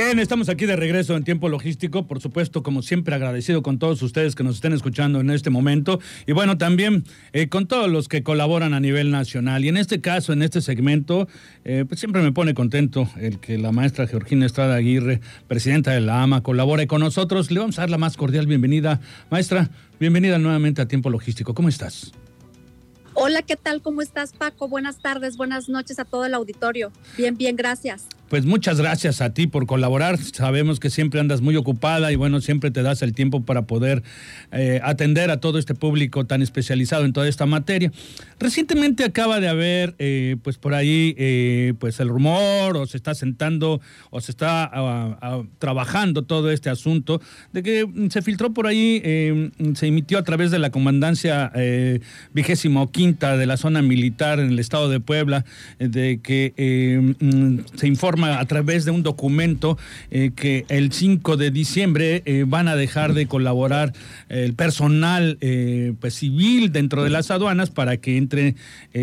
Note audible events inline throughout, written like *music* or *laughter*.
Bien, estamos aquí de regreso en tiempo logístico, por supuesto, como siempre agradecido con todos ustedes que nos estén escuchando en este momento y bueno, también eh, con todos los que colaboran a nivel nacional. Y en este caso, en este segmento, eh, pues siempre me pone contento el que la maestra Georgina Estrada Aguirre, presidenta de la AMA, colabore con nosotros. Le vamos a dar la más cordial bienvenida. Maestra, bienvenida nuevamente a tiempo logístico. ¿Cómo estás? Hola, ¿qué tal? ¿Cómo estás, Paco? Buenas tardes, buenas noches a todo el auditorio. Bien, bien, gracias. Pues muchas gracias a ti por colaborar. Sabemos que siempre andas muy ocupada y bueno, siempre te das el tiempo para poder eh, atender a todo este público tan especializado en toda esta materia. Recientemente acaba de haber, eh, pues por ahí, eh, pues el rumor o se está sentando o se está ah, ah, trabajando todo este asunto de que se filtró por ahí, se emitió a través de la comandancia vigésimo quinta de la zona militar en el estado de Puebla, de que se informa a través de un documento eh, que el 5 de diciembre eh, van a dejar de colaborar el personal eh, pues, civil dentro de las aduanas para que entre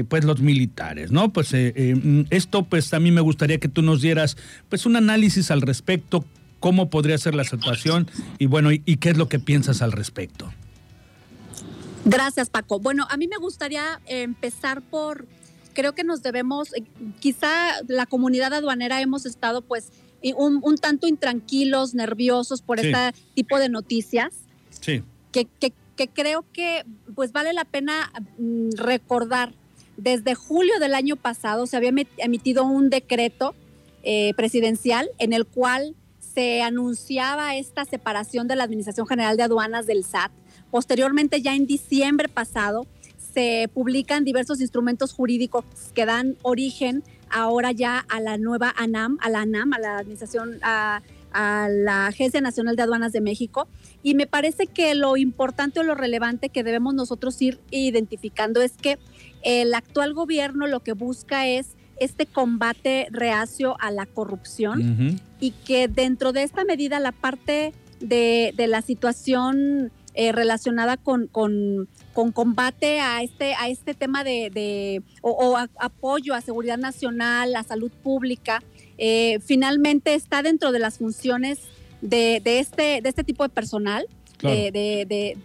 pues los militares, ¿no? Pues esto pues a mí me gustaría que tú nos dieras pues un análisis al respecto, cómo podría ser la situación y bueno, y qué es lo que piensas al respecto. Gracias, Paco. Bueno, a mí me gustaría empezar por creo que nos debemos, eh, quizá la comunidad aduanera hemos estado pues un, tanto intranquilos, nerviosos por este tipo de noticias. Sí. Que, creo que pues vale la pena mm, recordar. Desde julio del año pasado se había emitido un decreto eh, presidencial en el cual se anunciaba esta separación de la Administración General de Aduanas del SAT. Posteriormente, ya en diciembre pasado, se publican diversos instrumentos jurídicos que dan origen ahora ya a la nueva ANAM, a la ANAM, a la Administración, a, la Agencia Nacional de Aduanas de México. Y me parece que lo importante o lo relevante que debemos nosotros ir identificando es que el actual gobierno lo que busca es este combate reacio a la corrupción y que dentro de esta medida la parte de, de la situación eh, relacionada con, con, combate a este, a este tema de, o, apoyo a seguridad nacional, a salud pública, eh, finalmente está dentro de las funciones de, este, de este tipo de personal. De,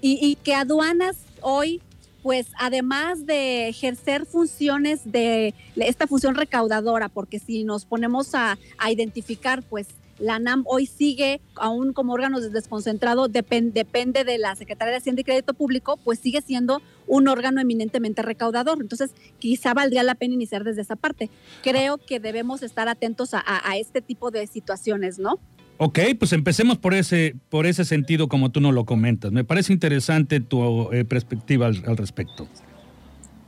y, y que aduanas hoy pues además de ejercer funciones de esta función recaudadora, porque si nos ponemos a, a identificar, pues la NAM hoy sigue, aún como órgano desconcentrado, depende de la Secretaría de Hacienda y Crédito Público, pues sigue siendo un órgano eminentemente recaudador. Entonces, quizá valdría la pena iniciar desde esa parte. Creo que debemos estar atentos a, este tipo de situaciones, ¿no? Ok, pues empecemos por ese, por ese sentido como tú nos lo comentas. Me parece interesante tu eh, perspectiva al, respecto.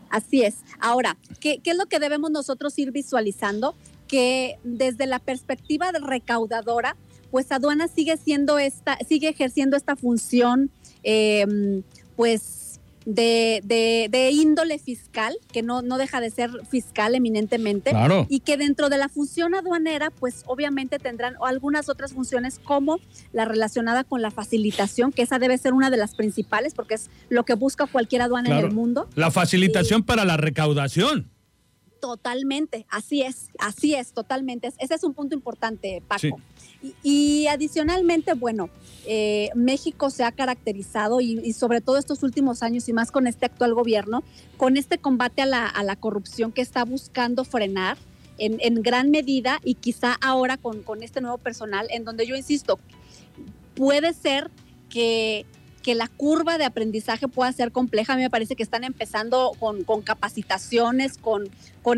Así es. Ahora, ¿qué, ¿qué, es lo que debemos nosotros ir visualizando? Que desde la perspectiva recaudadora, pues aduana sigue siendo esta, sigue ejerciendo esta función, em, pues de, de, índole fiscal, que no, no deja de ser fiscal eminentemente, y que dentro de la función aduanera, pues obviamente tendrán algunas otras funciones como la relacionada con la facilitación, que esa debe ser una de las principales, porque es lo que busca cualquier aduana en el mundo. La facilitación para la recaudación. Totalmente, así es, así es, totalmente. Ese es un punto importante, Paco. Y, adicionalmente, bueno, eh, México se ha caracterizado y, sobre todo estos últimos años y más con este actual gobierno, con este combate a la, corrupción que está buscando frenar en, en, gran medida y quizá ahora con, con este nuevo personal, en donde yo insisto, puede ser que que la curva de aprendizaje pueda ser compleja. A mí me parece que están empezando con, capacitaciones, con,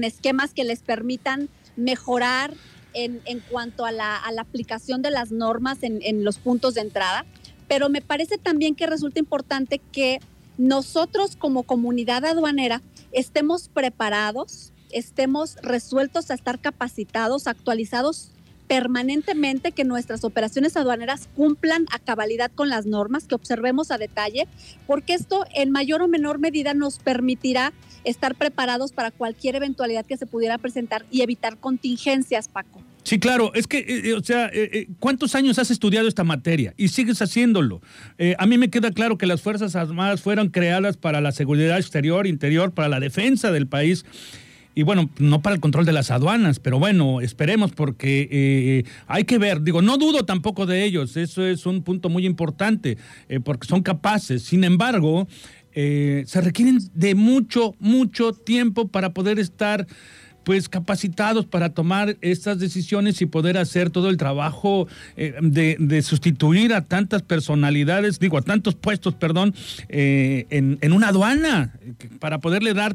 esquemas que les permitan mejorar en, cuanto a la, aplicación de las normas en, los puntos de entrada. Pero me parece también que resulta importante que nosotros como comunidad aduanera estemos preparados, estemos resueltos a estar capacitados, actualizados permanentemente que nuestras operaciones aduaneras cumplan a cabalidad con las normas, que observemos a detalle, porque esto en mayor o menor medida nos permitirá estar preparados para cualquier eventualidad que se pudiera presentar y evitar contingencias, Paco. Sí, claro, es que, eh, eh, o sea, eh, ¿cuántos años has estudiado esta materia? Y sigues haciéndolo. a mí me queda claro que las Fuerzas Armadas fueron creadas para la seguridad exterior, interior, para la defensa del país y bueno, no para el control de las aduanas, pero bueno, esperemos porque eh, hay que ver, digo, no dudo tampoco de ellos, eso es un punto muy importante, eh, porque son capaces, sin embargo, eh, se requieren de mucho, mucho tiempo para poder estar pues capacitados para tomar estas decisiones y poder hacer todo el trabajo de, sustituir a tantas personalidades, digo, a tantos puestos, perdón, en una aduana, para poderle dar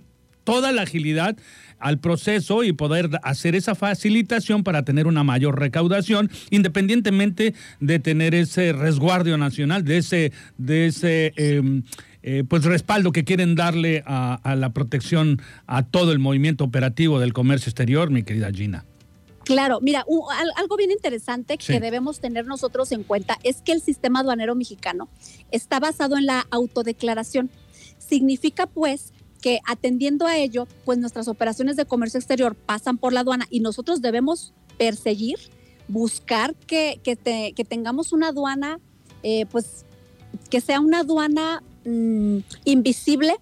toda la agilidad al proceso y poder hacer esa facilitación para tener una mayor recaudación, independientemente de tener ese resguardo nacional, de ese, de ese em, eh, pues respaldo que quieren darle a, la protección a todo el movimiento operativo del comercio exterior, mi querida Gina. Claro, mira, algo bien interesante que debemos tener nosotros en cuenta es que el sistema aduanero mexicano está basado en la autodeclaración. Significa pues que atendiendo a ello, pues nuestras operaciones de comercio exterior pasan por la aduana y nosotros debemos perseguir, buscar que, que, tengamos una aduana, eh, pues que sea una aduana mm, invisible,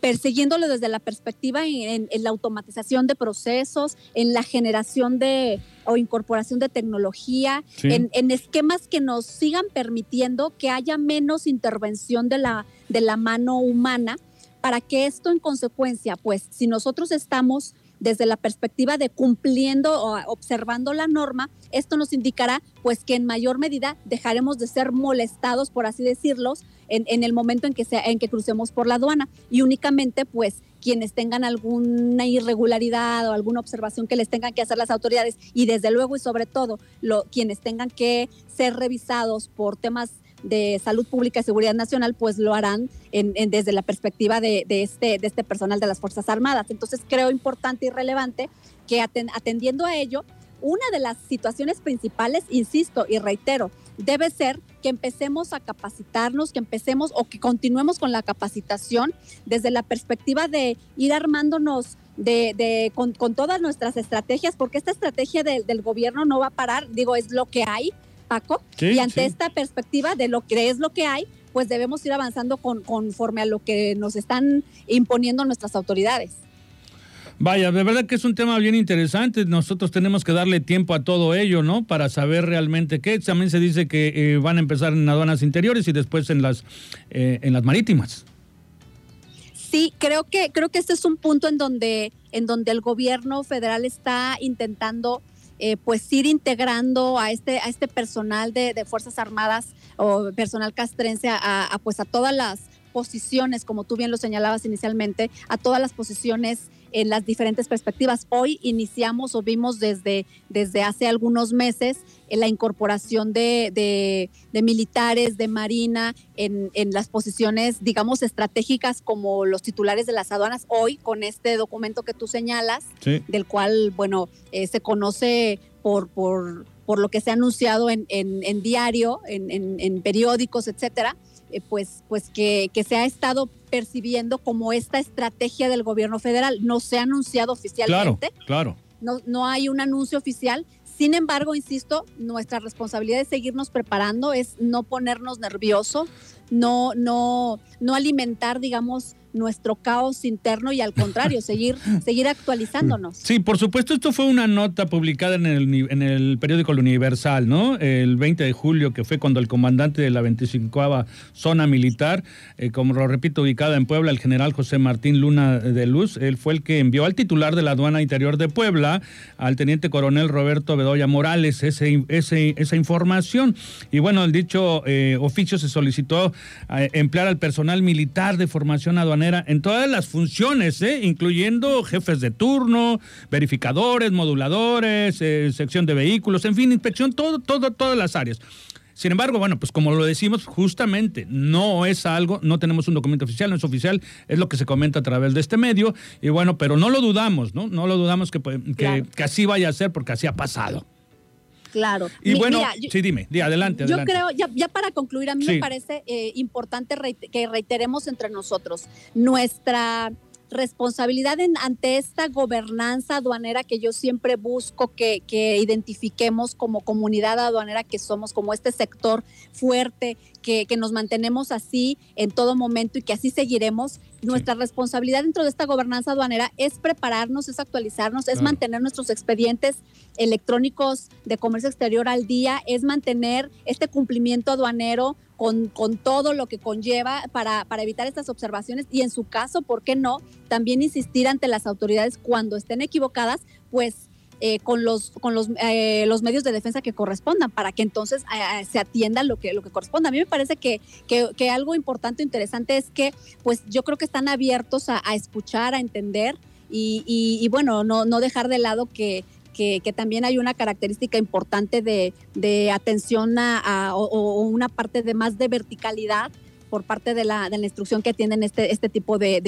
persiguiéndolo desde la perspectiva en, la automatización de procesos, en la generación de o incorporación de tecnología, en, en, esquemas que nos sigan permitiendo que haya menos intervención de la, de la mano humana para que esto en consecuencia, pues si nosotros estamos desde la perspectiva de cumpliendo o observando la norma, esto nos indicará pues que en mayor medida dejaremos de ser molestados, por así decirlo, en, el momento en que, sea, en que crucemos por la aduana. Y únicamente pues quienes tengan alguna irregularidad o alguna observación que les tengan que hacer las autoridades y desde luego y sobre todo lo, quienes tengan que ser revisados por temas de Salud Pública y Seguridad Nacional, pues lo harán en, desde la perspectiva de, este, de este personal de las Fuerzas Armadas. Entonces creo importante y relevante que atendiendo a ello, una de las situaciones principales, insisto y reitero, debe ser que empecemos a capacitarnos, que empecemos o que continuemos con la capacitación desde la perspectiva de ir armándonos de, con, todas nuestras estrategias, porque esta estrategia del gobierno no va a parar, digo, es lo que hay, Paco. y ante esta perspectiva de lo que es lo que hay, pues debemos ir avanzando con, conforme a lo que nos están imponiendo nuestras autoridades. Vaya, de verdad que es un tema bien interesante. Nosotros tenemos que darle tiempo a todo ello, ¿no? Para saber realmente qué. También se dice que eh, van a empezar en aduanas interiores y después en las, eh, en las marítimas. Sí, creo que creo que este es un punto en donde en donde el gobierno federal está intentando eh, pues ir integrando a este, a este personal de, Fuerzas Armadas o personal castrense a, pues a todas las posiciones, como tú bien lo señalabas inicialmente, a todas las posiciones en las diferentes perspectivas. Hoy iniciamos o vimos desde, desde hace algunos meses eh, la incorporación de, militares, de marina en, las posiciones, digamos, estratégicas como los titulares de las aduanas. Hoy, con este documento que tú señalas, del cual, bueno, eh, se conoce por, por, por, lo que se ha anunciado en, en diario, en, periódicos, etcétera, eh, pues, pues que, que, se ha estado percibiendo como esta estrategia del gobierno federal. No se ha anunciado oficialmente. Claro, claro. No, no hay un anuncio oficial. Sin embargo, insisto, nuestra responsabilidad es seguirnos preparando, es no ponernos nerviosos, no, no, no alimentar, digamos, nuestro caos interno y al contrario, *laughs* seguir, seguir actualizándonos. Sí, por supuesto, esto fue una nota publicada en el, en el periódico El Universal, ¿no? El 20 de julio, que fue cuando el comandante de la 25 zona militar, eh, como lo repito, ubicada en Puebla, el general José Martín Luna de Luz, él fue el que envió al titular de la aduana interior de Puebla, al teniente coronel Roberto Bedoya Morales, ese, ese, esa información. Y bueno, el dicho eh, oficio se solicitó eh, emplear al personal militar de formación aduanera en todas las funciones, ¿eh? incluyendo jefes de turno, verificadores, moduladores, eh, sección de vehículos, en fin, inspección, todo, todo, todas las áreas. Sin embargo, bueno, pues como lo decimos, justamente no es algo, no tenemos un documento oficial, no es oficial, es lo que se comenta a través de este medio, y bueno, pero no lo dudamos, ¿no? No lo dudamos que, que así vaya a ser porque así ha pasado. Claro. Y bueno, sí, dime, di, adelante, Yo creo, ya, para concluir, a mí me parece eh, importante que reiteremos entre nosotros nuestra responsabilidad ante esta gobernanza aduanera que yo siempre busco que, identifiquemos como comunidad aduanera que somos, como este sector fuerte, que, nos mantenemos así en todo momento y que así seguiremos. Nuestra responsabilidad dentro de esta gobernanza aduanera es prepararnos, es actualizarnos, es mantener nuestros expedientes electrónicos de comercio exterior al día, es mantener este cumplimiento aduanero con, con todo lo que conlleva para, para evitar estas observaciones y en su caso, ¿por qué no? También insistir ante las autoridades cuando estén equivocadas, pues eh, con los con los, eh, los medios de defensa que correspondan para que entonces eh, se atienda lo que lo que corresponda. A mí me parece que, que, algo importante interesante es que pues yo creo que están abiertos a, escuchar, a entender y, y, bueno, no, no dejar de lado que, que, también hay una característica importante de, atención a, o, una parte de más de verticalidad por parte de la, de la instrucción que tienen este, este tipo de,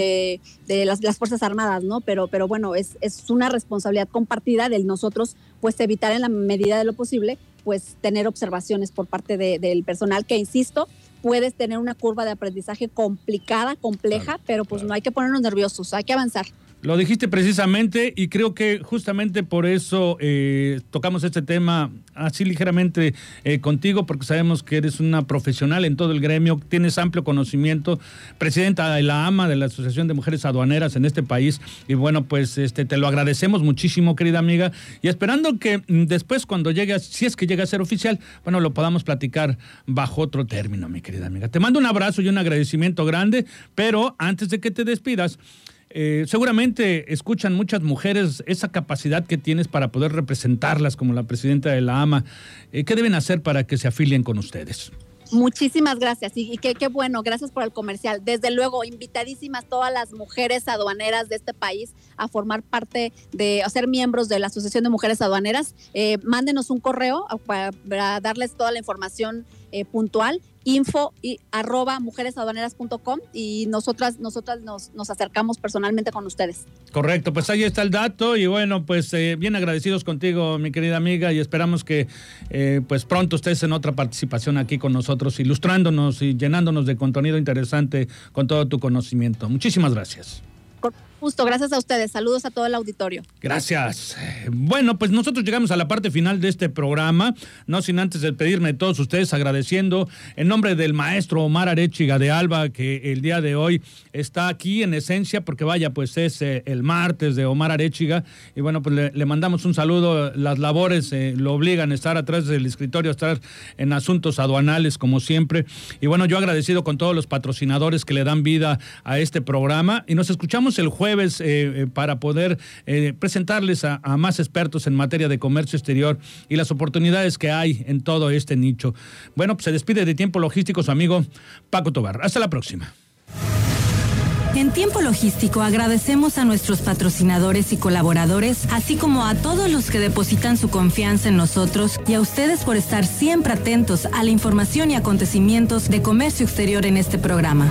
de, las, las, Fuerzas Armadas, ¿no? Pero, pero bueno, es, es una responsabilidad compartida de nosotros, pues evitar en la medida de lo posible, pues tener observaciones por parte del personal que, insisto, puedes tener una curva de aprendizaje complicada, compleja, pero pues no hay que ponernos nerviosos, hay que avanzar. Lo dijiste precisamente y creo que justamente por eso eh, tocamos este tema así ligeramente eh, contigo, porque sabemos que eres una profesional en todo el gremio, tienes amplio conocimiento, presidenta de la AMA, de la Asociación de Mujeres Aduaneras en este país, y bueno, pues este te lo agradecemos muchísimo, querida amiga, y esperando que mm, después cuando llegue, si es que llega a ser oficial, bueno, lo podamos platicar bajo otro término, mi querida amiga. Te mando un abrazo y un agradecimiento grande, pero antes de que te despidas, eh, seguramente escuchan muchas mujeres esa capacidad que tienes para poder representarlas como la presidenta de la AMA. Eh, ¿Qué deben hacer para que se afilien con ustedes? Muchísimas gracias y, qué, bueno, gracias por el comercial. Desde luego, invitadísimas todas las mujeres aduaneras de este país a formar parte de, a ser miembros de la Asociación de Mujeres Aduaneras. Eh, mándenos un correo para, darles toda la información puntual info y arroba mujeresaduaneras.com y nosotras, nosotras nos, nos, acercamos personalmente con ustedes. Correcto, pues ahí está el dato y bueno, pues eh, bien agradecidos contigo, mi querida amiga, y esperamos que eh, pues pronto estés en otra participación aquí con nosotros, ilustrándonos y llenándonos de contenido interesante con todo tu conocimiento. Muchísimas gracias. Justo, gracias a ustedes. Saludos a todo el auditorio. Gracias. Bueno, pues nosotros llegamos a la parte final de este programa, no sin antes despedirme de todos ustedes, agradeciendo en nombre del maestro Omar Arechiga de Alba, que el día de hoy está aquí en esencia, porque vaya, pues es eh, el martes de Omar Arechiga, y bueno, pues le, mandamos un saludo. Las labores eh, lo obligan a estar atrás del escritorio, a estar en asuntos aduanales, como siempre. Y bueno, yo agradecido con todos los patrocinadores que le dan vida a este programa, y nos escuchamos el jueves eh, eh, para poder eh, presentarles a, más expertos en materia de comercio exterior y las oportunidades que hay en todo este nicho. Bueno, pues se despide de tiempo logístico su amigo Paco Tobar. Hasta la próxima. En tiempo logístico agradecemos a nuestros patrocinadores y colaboradores, así como a todos los que depositan su confianza en nosotros y a ustedes por estar siempre atentos a la información y acontecimientos de comercio exterior en este programa.